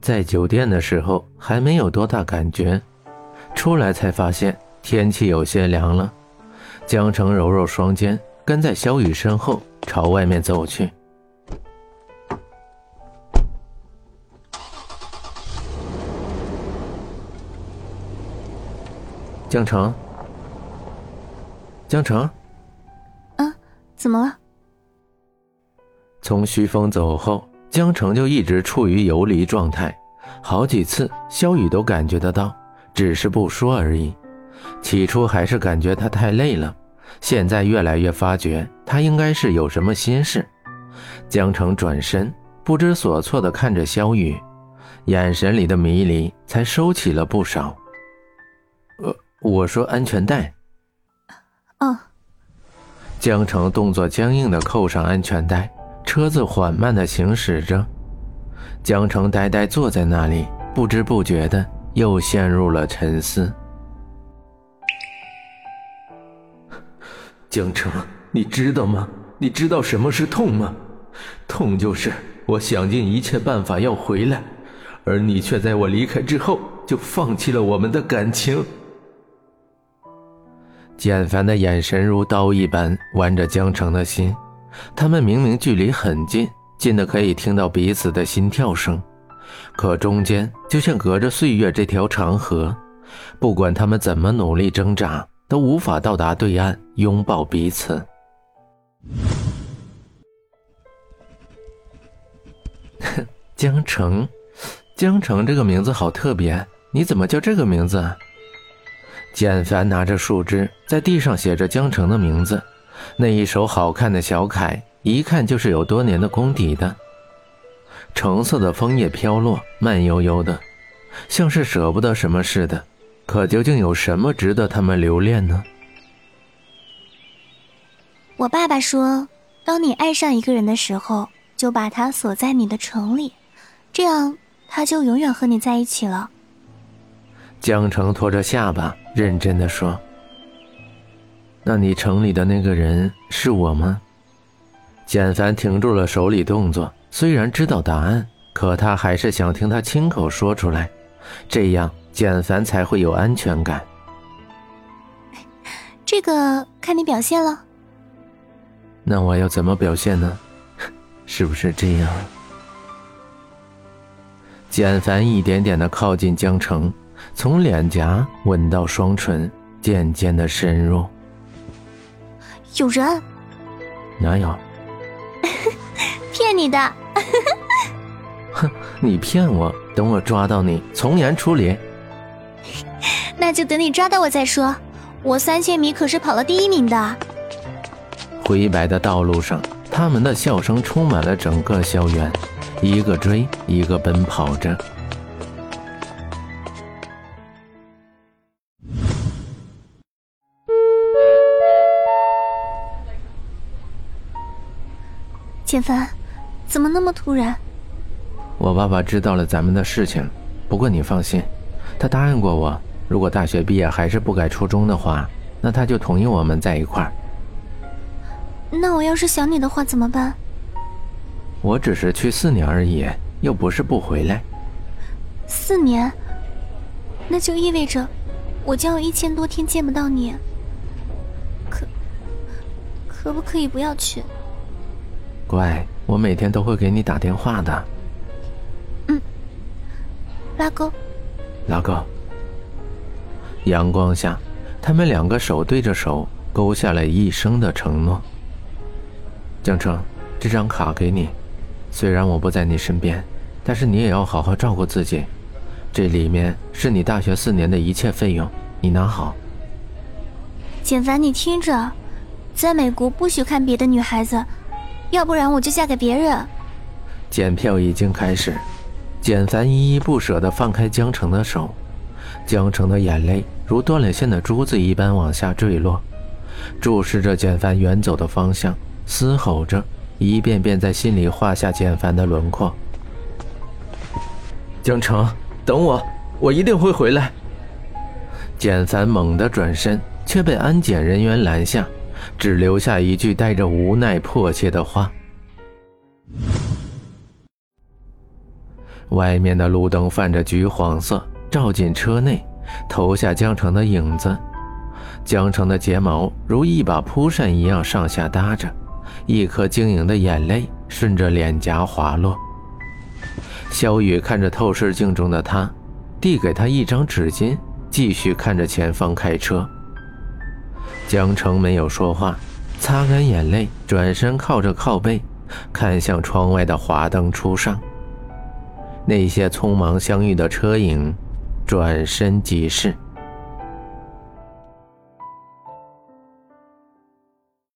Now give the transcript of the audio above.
在酒店的时候还没有多大感觉，出来才发现天气有些凉了。江城揉揉双肩，跟在萧雨身后朝外面走去。江城，江城，啊，怎么了？从徐峰走后，江城就一直处于游离状态，好几次萧雨都感觉得到，只是不说而已。起初还是感觉他太累了，现在越来越发觉他应该是有什么心事。江城转身，不知所措地看着萧雨，眼神里的迷离才收起了不少。呃。我说安全带。哦。江城动作僵硬的扣上安全带，车子缓慢的行驶着。江城呆呆坐在那里，不知不觉的又陷入了沉思。江城，你知道吗？你知道什么是痛吗？痛就是我想尽一切办法要回来，而你却在我离开之后就放弃了我们的感情。简凡的眼神如刀一般剜着江城的心，他们明明距离很近，近的可以听到彼此的心跳声，可中间就像隔着岁月这条长河，不管他们怎么努力挣扎，都无法到达对岸拥抱彼此。江城，江城这个名字好特别，你怎么叫这个名字？简凡拿着树枝，在地上写着江城的名字，那一手好看的小楷，一看就是有多年的功底的。橙色的枫叶飘落，慢悠悠的，像是舍不得什么似的。可究竟有什么值得他们留恋呢？我爸爸说，当你爱上一个人的时候，就把他锁在你的城里，这样他就永远和你在一起了。江城托着下巴，认真的说：“那你城里的那个人是我吗？”简凡停住了手里动作，虽然知道答案，可他还是想听他亲口说出来，这样简凡才会有安全感。这个看你表现了。那我要怎么表现呢？是不是这样？简凡一点点的靠近江城。从脸颊吻到双唇，渐渐的深入。有人？哪有？骗你的！哼，你骗我！等我抓到你，从严处理。那就等你抓到我再说。我三千米可是跑了第一名的。灰白的道路上，他们的笑声充满了整个校园，一个追，一个奔跑着。简凡，怎么那么突然？我爸爸知道了咱们的事情，不过你放心，他答应过我，如果大学毕业还是不改初中的话，那他就同意我们在一块儿。那我要是想你的话怎么办？我只是去四年而已，又不是不回来。四年，那就意味着我将有一千多天见不到你。可，可不可以不要去？乖，我每天都会给你打电话的。嗯，拉钩，拉钩。阳光下，他们两个手对着手，勾下了一生的承诺。江澄，这张卡给你，虽然我不在你身边，但是你也要好好照顾自己。这里面是你大学四年的一切费用，你拿好。简凡，你听着，在美国不许看别的女孩子。要不然我就嫁给别人。检票已经开始，简凡依依不舍地放开江城的手，江城的眼泪如断了线的珠子一般往下坠落，注视着简凡远走的方向，嘶吼着，一遍遍在心里画下简凡的轮廓。江城，等我，我一定会回来。简凡猛地转身，却被安检人员拦下。只留下一句带着无奈迫切的话。外面的路灯泛着橘黄色，照进车内，投下江城的影子。江城的睫毛如一把蒲扇一样上下搭着，一颗晶莹的眼泪顺着脸颊滑落。萧雨看着透视镜中的他，递给他一张纸巾，继续看着前方开车。江城没有说话，擦干眼泪，转身靠着靠背，看向窗外的华灯初上。那些匆忙相遇的车影，转身即逝。